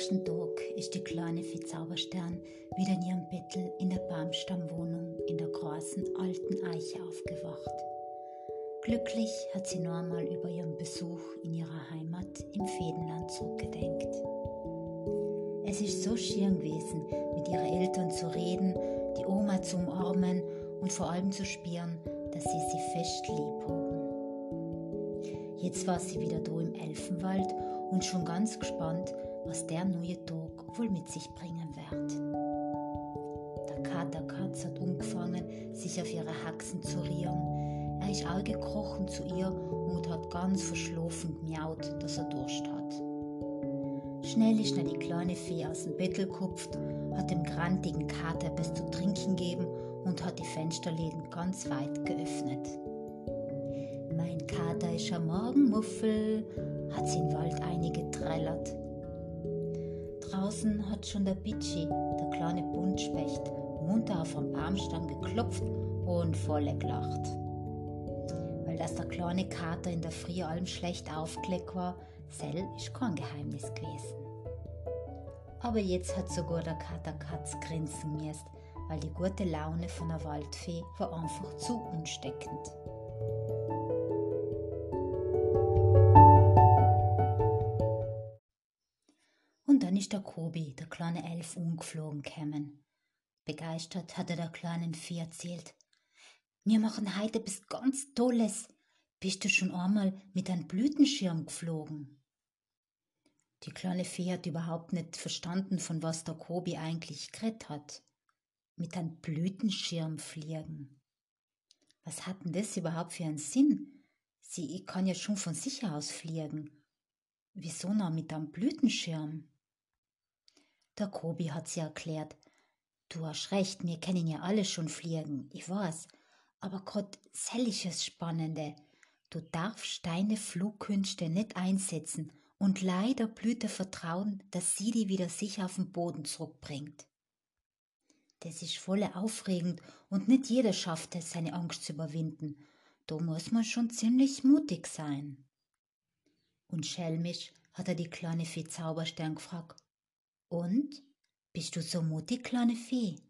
nächsten Tag ist die kleine Fee Zauberstern wieder in ihrem Bettel in der Baumstammwohnung in der großen alten Eiche aufgewacht. Glücklich hat sie nur einmal über ihren Besuch in ihrer Heimat im Fädenland zurückgedenkt. Es ist so schön gewesen, mit ihren Eltern zu reden, die Oma zu umarmen und vor allem zu spüren, dass sie sie fest lieb haben. Jetzt war sie wieder da im Elfenwald und schon ganz gespannt, was der neue Tag wohl mit sich bringen wird. Der Katerkatz hat angefangen, sich auf ihre Haxen zu rieren. Er ist auch gekrochen zu ihr und hat ganz verschlafen gemiaut, dass er Durst hat. Schnell ist er die kleine Fee aus dem Bettel gekupft, hat dem grantigen Kater etwas zu trinken gegeben und hat die Fensterläden ganz weit geöffnet. Mein Kater ist ein Morgenmuffel, hat sie im Wald eingetrellert. Draußen hat schon der Bitschi, der kleine Buntspecht, munter auf dem Baumstamm geklopft und volle gelacht. Weil das der kleine Kater in der Früh allem schlecht aufgelegt war, Sell ist kein Geheimnis gewesen. Aber jetzt hat sogar der Katerkatz grinsen müsst, weil die gute Laune von der Waldfee war einfach zu unsteckend. Der Kobi, der kleine Elf, umgeflogen kämen. Begeistert hat er der kleinen Fee erzählt. Wir machen heute etwas ganz Tolles. Bist du schon einmal mit einem Blütenschirm geflogen? Die kleine Fee hat überhaupt nicht verstanden, von was der Kobi eigentlich geredet hat. Mit einem Blütenschirm fliegen. Was hat denn das überhaupt für einen Sinn? Sie kann ja schon von sich aus fliegen. Wieso noch mit einem Blütenschirm? Der Kobi hat sie erklärt. Du hast recht, wir kennen ja alle schon fliegen, ich weiß. Aber grad sell ist es Spannende. Du darfst deine Flugkünste nicht einsetzen und leider blüht der Vertrauen, dass sie die wieder sicher auf den Boden zurückbringt. Das ist voll aufregend und nicht jeder schafft es, seine Angst zu überwinden. Da muss man schon ziemlich mutig sein. Und schelmisch hat er die kleine Fee Zauberstern gefragt. Und? Bist du so mutig, kleine Fee?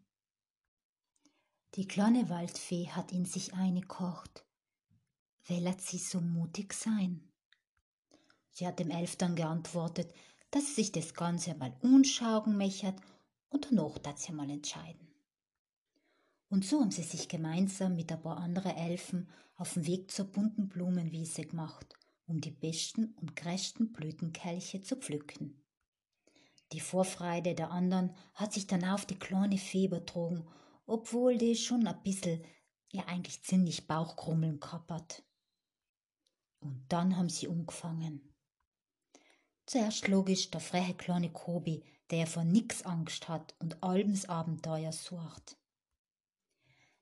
Die kleine Waldfee hat in sich eingekocht. Will sie so mutig sein? Sie hat dem Elf dann geantwortet, dass sie sich das Ganze mal unschauen mechert und danach dat sie mal entscheiden. Und so haben sie sich gemeinsam mit ein paar anderen Elfen auf den Weg zur bunten Blumenwiese gemacht, um die besten und größten Blütenkelche zu pflücken. Die Vorfreude der anderen hat sich dann auf die kleine Fee übertragen, obwohl die schon ein bisschen, ja eigentlich ziemlich Bauchkrummeln hat. Und dann haben sie angefangen. Zuerst logisch der freche kleine Kobi, der vor nix Angst hat und Albens Abenteuer sucht.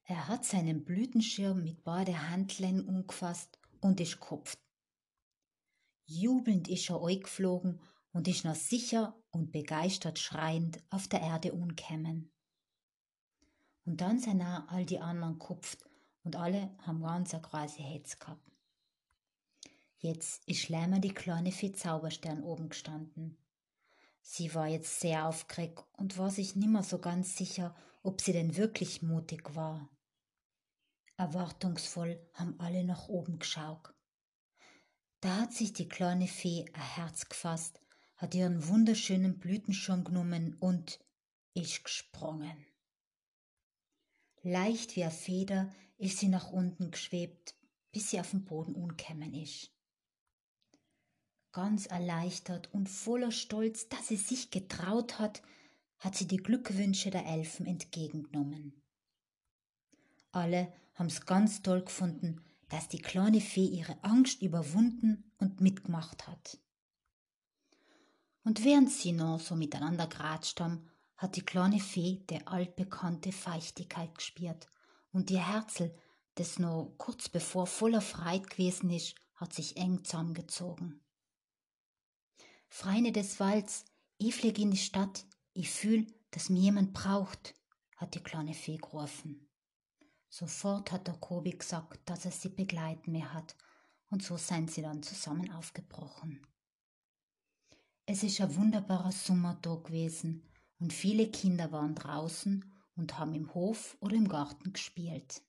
Er hat seinen Blütenschirm mit beide Handlen umgefasst und ist kopft. Jubelnd ist er eingeflogen und ist noch sicher und begeistert schreiend auf der Erde umkämen. Und dann sind auch all die anderen kupft und alle haben ganz eine große Hetz gehabt. Jetzt ist Schleimer die kleine Fee Zauberstern oben gestanden. Sie war jetzt sehr aufgeregt und war sich nimmer so ganz sicher, ob sie denn wirklich mutig war. Erwartungsvoll haben alle nach oben geschaut. Da hat sich die kleine Fee ein Herz gefasst hat ihren wunderschönen Blütenschirm genommen und ist gesprungen. Leicht wie eine Feder ist sie nach unten geschwebt, bis sie auf dem Boden umkämmen ist. Ganz erleichtert und voller Stolz, dass sie sich getraut hat, hat sie die Glückwünsche der Elfen entgegengenommen. Alle haben's ganz toll gefunden, dass die kleine Fee ihre Angst überwunden und mitgemacht hat. Und während sie noch so miteinander geratscht haben, hat die kleine Fee der altbekannte Feuchtigkeit gespürt und ihr Herzl, das noch kurz bevor voller Freit gewesen ist, hat sich eng zusammengezogen. Freine des Walds, ich flieg in die Stadt, ich fühl, dass mir jemand braucht, hat die kleine Fee gerufen. Sofort hat der Kobi gesagt, dass er sie begleiten mehr hat, und so seien sie dann zusammen aufgebrochen. Es ist ein wunderbarer Sommertag gewesen und viele Kinder waren draußen und haben im Hof oder im Garten gespielt.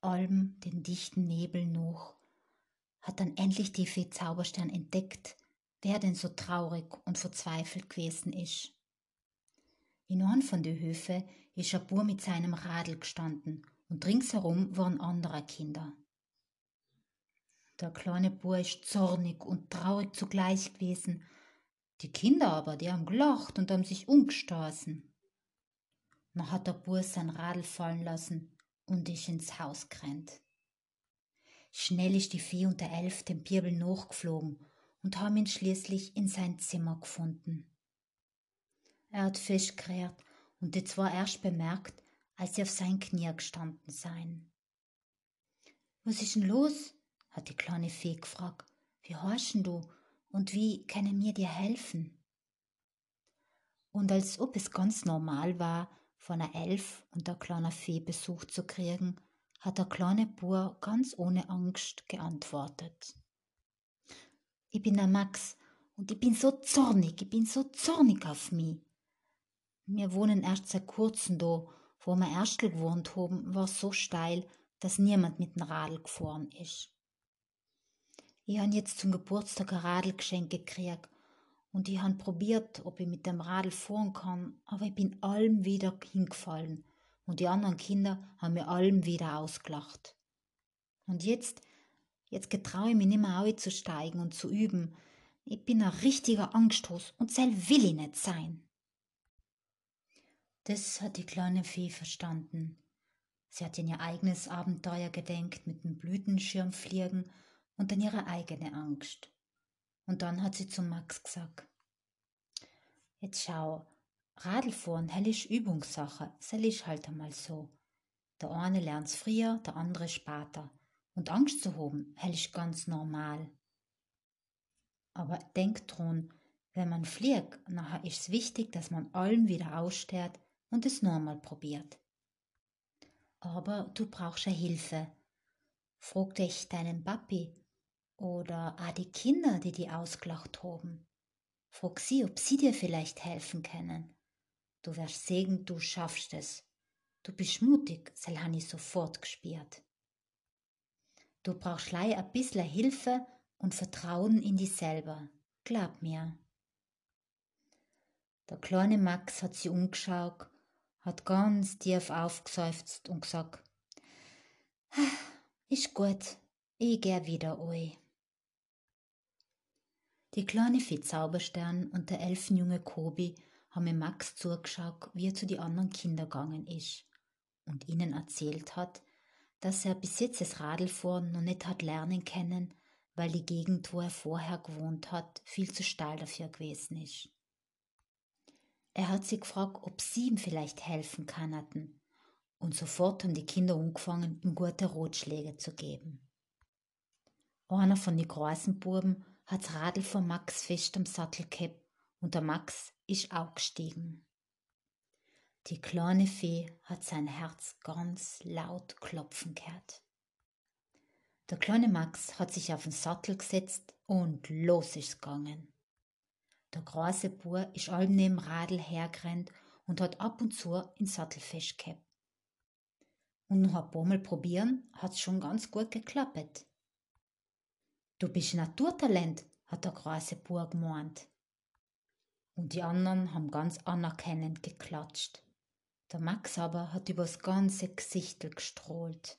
Alben den dichten Nebel noch, hat dann endlich die Fee Zauberstern entdeckt, wer denn so traurig und verzweifelt gewesen ist. In einem von den Höfe ist ein Bur mit seinem Radl gestanden und ringsherum waren andere Kinder. Der kleine Bur ist zornig und traurig zugleich gewesen. Die Kinder aber, die haben gelacht und haben sich umgestoßen. Dann hat der Bur sein Radl fallen lassen und ist ins Haus gerannt. Schnell ist die Fee und der Elf dem Birbel nachgeflogen und haben ihn schließlich in sein Zimmer gefunden. Er hat festgekehrt und die zwar erst bemerkt, als sie auf sein Knie gestanden seien. Was ist denn los? Hat die kleine Fee gefragt. Wie horchen du und wie können wir dir helfen? Und als ob es ganz normal war, von einer Elf und der kleinen Fee Besuch zu kriegen, hat der kleine Bur ganz ohne Angst geantwortet. Ich bin der Max und ich bin so zornig, ich bin so zornig auf mich. Wir wohnen erst seit kurzem da, wo wir erst gewohnt haben, war so steil, dass niemand mit dem Radl gefahren ist. Ich han jetzt zum Geburtstag ein Radl geschenkt gekriegt und ich han probiert, ob ich mit dem Radl fahren kann, aber ich bin allem wieder hingefallen und die anderen Kinder haben mir allem wieder ausgelacht. Und jetzt, jetzt getraue ich mich nicht mehr zu steigen und zu üben. Ich bin ein richtiger Angststoß und sel will ich nicht sein. Das hat die kleine Fee verstanden. Sie hat in ihr eigenes Abenteuer gedenkt mit dem Blütenschirmfliegen und an ihre eigene Angst. Und dann hat sie zu Max gesagt, Jetzt schau, Radlfahren, hell ist Übungssache, sel ist halt einmal so. Der eine lernt's früher, der andere später. Und Angst zu haben, hell ist ganz normal. Aber denk dran, wenn man fliegt, nachher ist's wichtig, dass man allem wieder aussteht und es nochmal probiert. Aber du brauchst ja Hilfe. Frag dich deinen Papi oder auch die Kinder, die die ausgelacht haben. Frag sie, ob sie dir vielleicht helfen können. Du wirst sehen, du schaffst es. Du bist mutig, sel han ich sofort gespürt. Du brauchst lei a bissle Hilfe und Vertrauen in dich selber. Glaub mir. Der kleine Max hat sie umgeschaut hat ganz tief aufgeseufzt und gesagt, ist gut, ich geh wieder oi. Die kleine Fee Zauberstern und der elfenjunge Kobi haben Max zugeschaut, wie er zu die anderen Kindern gegangen ist und ihnen erzählt hat, dass er bis jetzt das Radlfahren noch nicht hat lernen können, weil die Gegend, wo er vorher gewohnt hat, viel zu steil dafür gewesen ist. Er hat sie gefragt, ob sie ihm vielleicht helfen kannten. Und sofort haben die Kinder angefangen, ihm gute Rotschläge zu geben. Einer von den großen Buben hat das Radl von Max fest am Sattel gehabt und der Max ist auch gestiegen. Die kleine Fee hat sein Herz ganz laut klopfen gehört. Der kleine Max hat sich auf den Sattel gesetzt und los ist gegangen. Der große Bur ist allem neben Radl hergerannt und hat ab und zu in Sattel festgehabt. Und noch ein paar Mal probieren hat's schon ganz gut geklappt. Du bist Naturtalent, hat der große Bur gemeint. Und die anderen haben ganz anerkennend geklatscht. Der Max aber hat übers ganze Gesicht gestrahlt.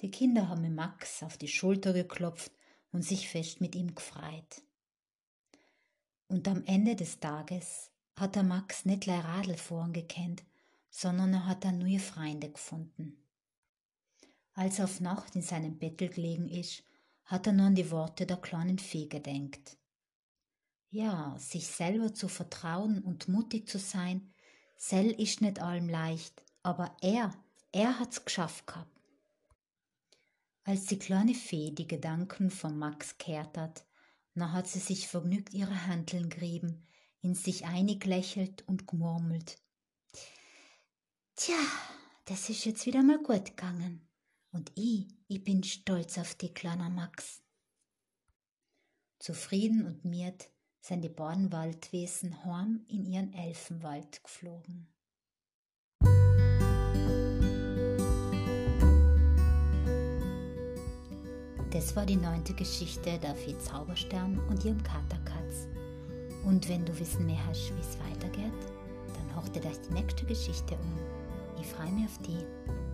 Die Kinder haben Max auf die Schulter geklopft und sich fest mit ihm gefreut. Und am Ende des Tages hat der Max nicht gleich Radlfahren gekannt, sondern er hat dann neue Freunde gefunden. Als er auf Nacht in seinem Bettel gelegen ist, hat er nur an die Worte der kleinen Fee gedenkt. Ja, sich selber zu vertrauen und mutig zu sein, sell ist nicht allem leicht, aber er, er hat's geschafft gehabt. Als die kleine Fee die Gedanken von Max kehrt hat, na hat sie sich vergnügt ihre Handeln gerieben, in sich einig lächelt und gemurmelt. Tja, das ist jetzt wieder mal gut gegangen. Und ich, ich bin stolz auf die kleiner Max. Zufrieden und miert sind die beiden Waldwesen heim in ihren Elfenwald geflogen. Das war die neunte Geschichte der Vieh Zauberstern und ihrem Katerkatz. Und wenn du wissen mehr hast, wie es weitergeht, dann dir das die nächste Geschichte um. Ich freue mich auf die.